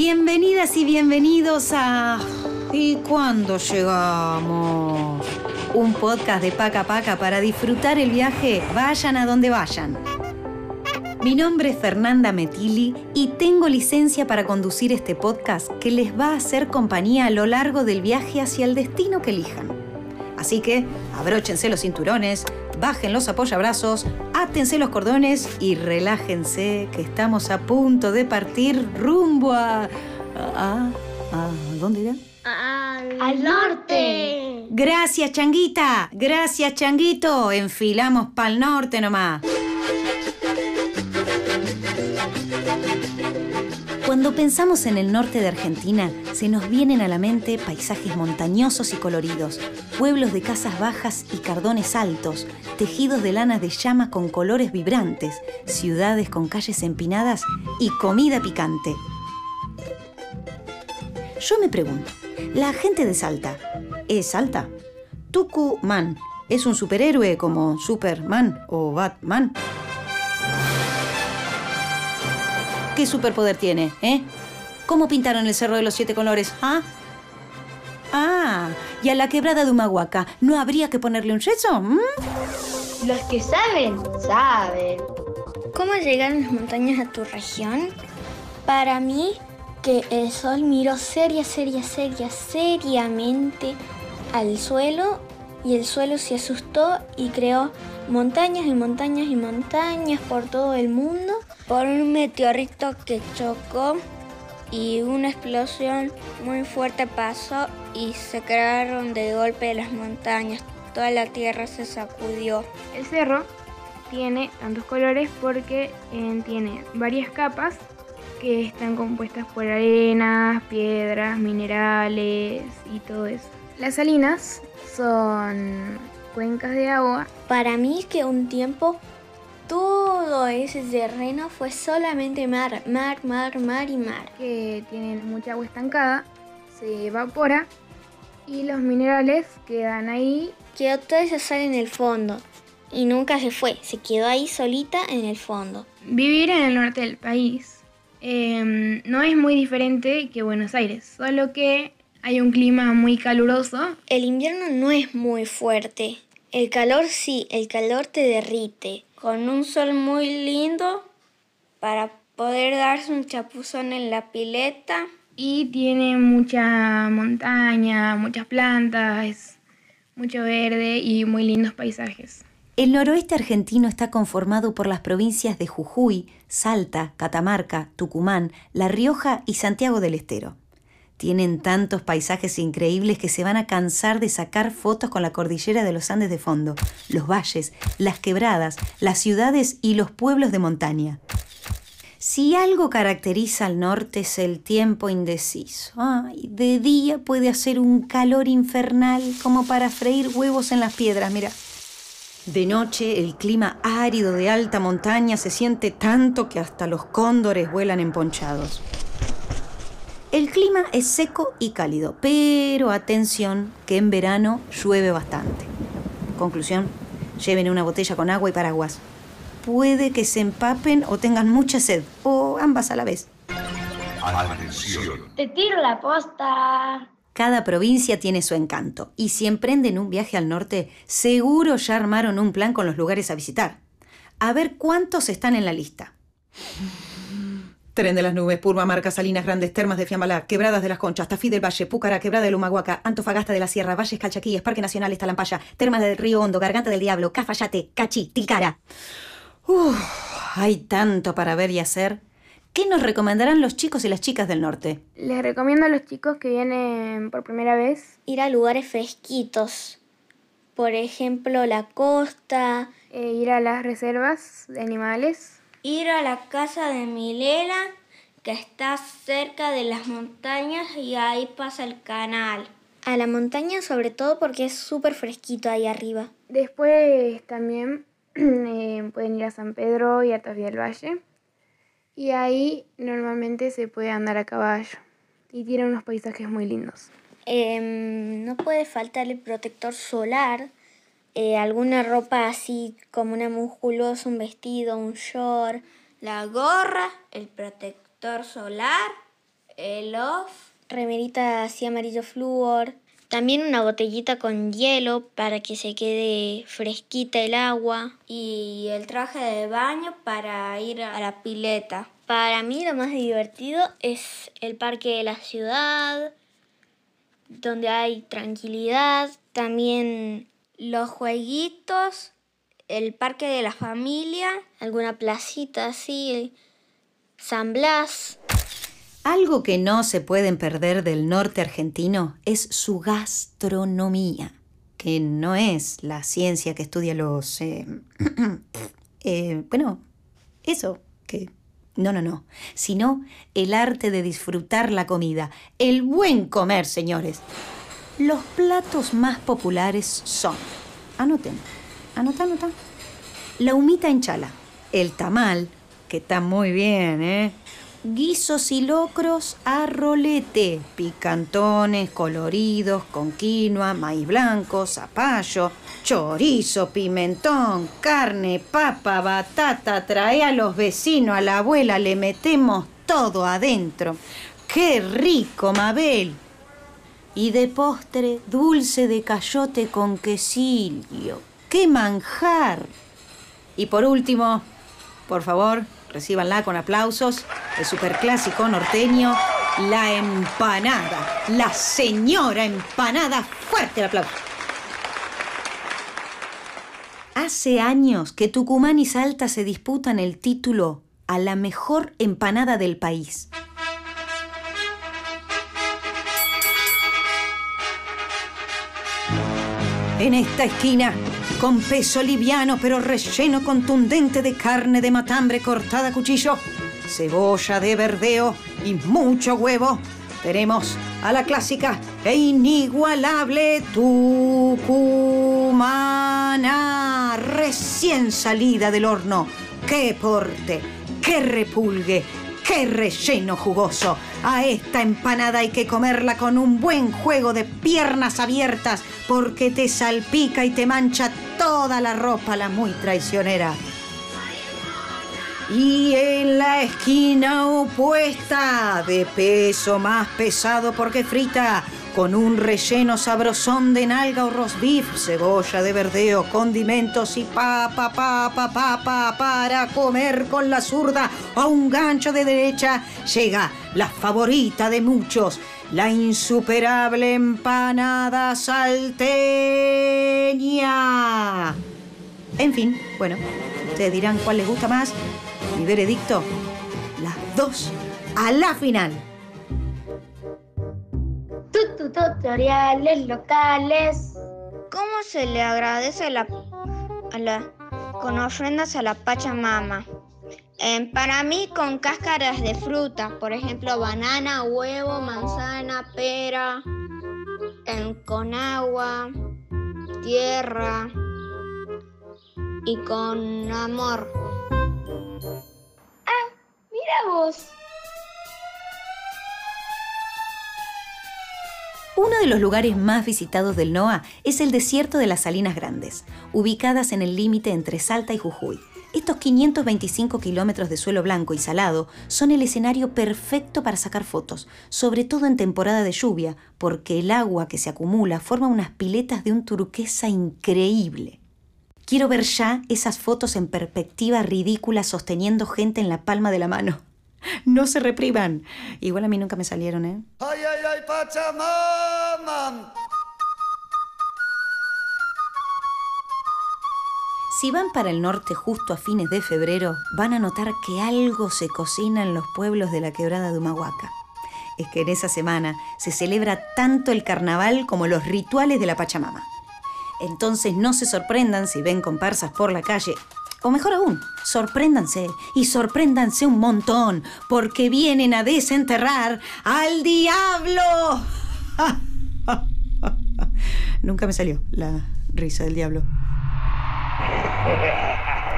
Bienvenidas y bienvenidos a... ¿Y cuándo llegamos? Un podcast de Paca Paca para disfrutar el viaje, vayan a donde vayan. Mi nombre es Fernanda Metili y tengo licencia para conducir este podcast que les va a hacer compañía a lo largo del viaje hacia el destino que elijan. Así que abróchense los cinturones, bajen los apoyabrazos, átense los cordones y relájense que estamos a punto de partir rumbo a... a, a ¿Dónde era? Al norte. Gracias, Changuita. Gracias, Changuito. Enfilamos pa'l norte nomás. Cuando pensamos en el norte de Argentina, se nos vienen a la mente paisajes montañosos y coloridos, pueblos de casas bajas y cardones altos, tejidos de lanas de llama con colores vibrantes, ciudades con calles empinadas y comida picante. Yo me pregunto, ¿la gente de Salta es Salta? Tucumán es un superhéroe como Superman o Batman. ¿Qué superpoder tiene, eh? ¿Cómo pintaron el Cerro de los Siete Colores, ah? Ah, y a la quebrada de Humahuaca, ¿no habría que ponerle un yeso? mm? Los que saben, saben. ¿Cómo llegaron las montañas a tu región? Para mí, que el sol miró seria, seria, seria, seriamente al suelo y el suelo se asustó y creó montañas y montañas y montañas por todo el mundo por un meteorito que chocó y una explosión muy fuerte pasó y se crearon de golpe las montañas. Toda la tierra se sacudió. El cerro tiene tantos colores porque eh, tiene varias capas que están compuestas por arenas, piedras, minerales y todo eso. Las salinas son cuencas de agua Para mí que un tiempo todo ese terreno fue solamente mar, mar, mar, mar y mar. que tienen mucha agua estancada, se evapora y los minerales quedan ahí Quedó todo ese sal en el fondo y nunca se fue, se quedó ahí solita en el fondo. Vivir en el norte del país eh, no es muy diferente que Buenos Aires, solo que hay un clima muy caluroso. El invierno no es muy fuerte. El calor sí, el calor te derrite. Con un sol muy lindo para poder darse un chapuzón en la pileta. Y tiene mucha montaña, muchas plantas, mucho verde y muy lindos paisajes. El noroeste argentino está conformado por las provincias de Jujuy, Salta, Catamarca, Tucumán, La Rioja y Santiago del Estero. Tienen tantos paisajes increíbles que se van a cansar de sacar fotos con la cordillera de los Andes de fondo, los valles, las quebradas, las ciudades y los pueblos de montaña. Si algo caracteriza al norte es el tiempo indeciso. Ay, de día puede hacer un calor infernal como para freír huevos en las piedras, mira. De noche el clima árido de alta montaña se siente tanto que hasta los cóndores vuelan emponchados. El clima es seco y cálido, pero atención que en verano llueve bastante. Conclusión, lleven una botella con agua y paraguas. Puede que se empapen o tengan mucha sed, o ambas a la vez. Atención. Te tiro la posta. Cada provincia tiene su encanto, y si emprenden un viaje al norte, seguro ya armaron un plan con los lugares a visitar. A ver cuántos están en la lista. Tren de las Nubes, Purma, Marca, Salinas Grandes, Termas de Fiambalá, Quebradas de las Conchas, Tafí del Valle, Púcara, Quebrada del Humahuaca, Antofagasta de la Sierra, Valles Calchaquíes, Parque Nacional Estalampaya, Termas del Río Hondo, Garganta del Diablo, Cafayate, Cachi, Tilcara. Uf, hay tanto para ver y hacer. ¿Qué nos recomendarán los chicos y las chicas del norte? Les recomiendo a los chicos que vienen por primera vez Ir a lugares fresquitos. Por ejemplo, la costa, eh, ir a las reservas de animales. Ir a la casa de Milela, que está cerca de las montañas y ahí pasa el canal. A la montaña sobre todo porque es súper fresquito ahí arriba. Después también eh, pueden ir a San Pedro y a Tafí del Valle. Y ahí normalmente se puede andar a caballo. Y tiene unos paisajes muy lindos. Em, no puede faltar el protector solar, eh, alguna ropa así como una musculosa, un vestido, un short, la gorra, el protector solar, el off, remerita así amarillo flúor, también una botellita con hielo para que se quede fresquita el agua y el traje de baño para ir a la pileta. Para mí lo más divertido es el parque de la ciudad, donde hay tranquilidad, también los jueguitos, el parque de la familia, alguna placita así, San Blas. Algo que no se pueden perder del norte argentino es su gastronomía, que no es la ciencia que estudia los... Eh, eh, bueno, eso, que... No, no, no, sino el arte de disfrutar la comida, el buen comer, señores. Los platos más populares son, anoten, anota, anota, la humita en chala, el tamal, que está muy bien, ¿eh? guisos y locros a rolete, picantones, coloridos, con quinoa, maíz blanco, zapallo, chorizo, pimentón, carne, papa, batata, trae a los vecinos, a la abuela, le metemos todo adentro. ¡Qué rico, Mabel! Y de postre, dulce de cayote con quesillo. ¡Qué manjar! Y por último, por favor, Recíbanla con aplausos. El superclásico norteño, la empanada. La señora empanada. Fuerte el aplauso. Hace años que Tucumán y Salta se disputan el título a la mejor empanada del país. En esta esquina con peso liviano pero relleno contundente de carne de matambre cortada a cuchillo, cebolla de verdeo y mucho huevo. Tenemos a la clásica e inigualable tucumana, recién salida del horno. ¡Qué porte! ¡Qué repulgue! ¡Qué relleno jugoso! A esta empanada hay que comerla con un buen juego de piernas abiertas porque te salpica y te mancha toda la ropa la muy traicionera. Y en la esquina opuesta, de peso más pesado porque frita, con un relleno sabrosón de nalga o roast beef, cebolla de verdeo, condimentos y papa, papa, papa para comer con la zurda a un gancho de derecha, llega la favorita de muchos, la insuperable empanada salteña. En fin, bueno, ustedes dirán cuál les gusta más. Mi veredicto, las dos a la final locales. ¿Cómo se le agradece a la, con ofrendas a la Pachamama? Eh, para mí con cáscaras de fruta, por ejemplo banana, huevo, manzana, pera, con agua, tierra y con amor. Ah, mira vos. Uno de los lugares más visitados del NOA es el desierto de las Salinas Grandes, ubicadas en el límite entre Salta y Jujuy. Estos 525 kilómetros de suelo blanco y salado son el escenario perfecto para sacar fotos, sobre todo en temporada de lluvia, porque el agua que se acumula forma unas piletas de un turquesa increíble. Quiero ver ya esas fotos en perspectiva ridícula sosteniendo gente en la palma de la mano. No se repriman. Igual a mí nunca me salieron, ¿eh? ¡Ay, ay, ay, Pachamama! Si van para el norte justo a fines de febrero, van a notar que algo se cocina en los pueblos de la quebrada de Humahuaca. Es que en esa semana se celebra tanto el carnaval como los rituales de la Pachamama. Entonces no se sorprendan si ven comparsas por la calle o mejor aún, sorpréndanse y sorpréndanse un montón, porque vienen a desenterrar al diablo. Nunca me salió la risa del diablo.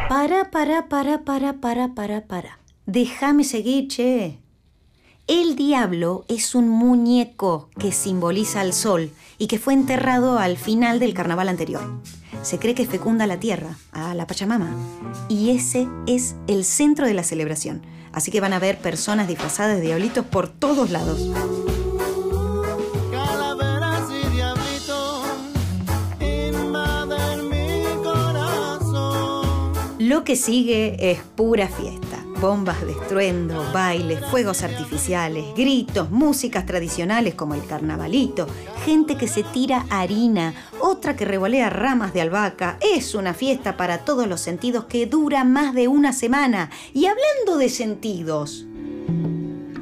Para, para, para, para, para, para, para. Déjame seguir, che. El diablo es un muñeco que simboliza al sol y que fue enterrado al final del carnaval anterior se cree que fecunda la tierra, a la Pachamama, y ese es el centro de la celebración. Así que van a ver personas disfrazadas de diablitos por todos lados. Lo que sigue es pura fiesta. Bombas de estruendo, bailes, fuegos artificiales, gritos, músicas tradicionales como el carnavalito, gente que se tira harina, otra que revolea ramas de albahaca. Es una fiesta para todos los sentidos que dura más de una semana. Y hablando de sentidos,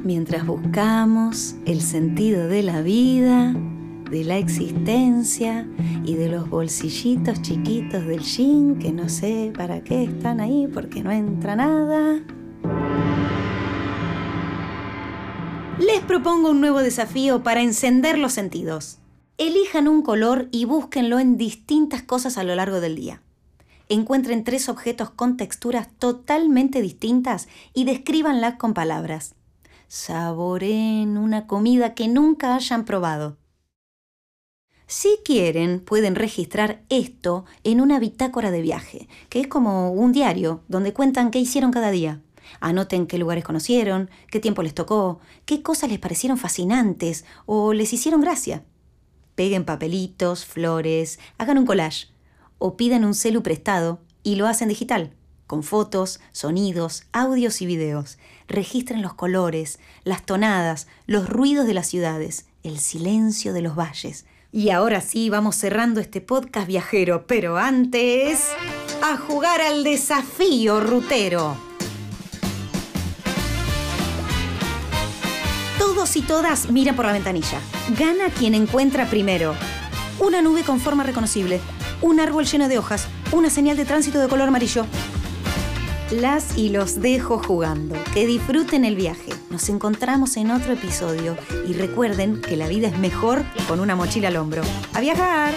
mientras buscamos el sentido de la vida, de la existencia y de los bolsillitos chiquitos del jean que no sé para qué están ahí porque no entra nada. Les propongo un nuevo desafío para encender los sentidos. Elijan un color y búsquenlo en distintas cosas a lo largo del día. Encuentren tres objetos con texturas totalmente distintas y descríbanlas con palabras. Saboreen una comida que nunca hayan probado. Si quieren, pueden registrar esto en una bitácora de viaje, que es como un diario donde cuentan qué hicieron cada día. Anoten qué lugares conocieron, qué tiempo les tocó, qué cosas les parecieron fascinantes o les hicieron gracia. Peguen papelitos, flores, hagan un collage o pidan un celu prestado y lo hacen digital, con fotos, sonidos, audios y videos. Registren los colores, las tonadas, los ruidos de las ciudades, el silencio de los valles. Y ahora sí, vamos cerrando este podcast viajero, pero antes, a jugar al desafío rutero. Todos y todas miran por la ventanilla. Gana quien encuentra primero. Una nube con forma reconocible, un árbol lleno de hojas, una señal de tránsito de color amarillo. Las y los dejo jugando. Que disfruten el viaje. Nos encontramos en otro episodio y recuerden que la vida es mejor con una mochila al hombro. ¡A viajar!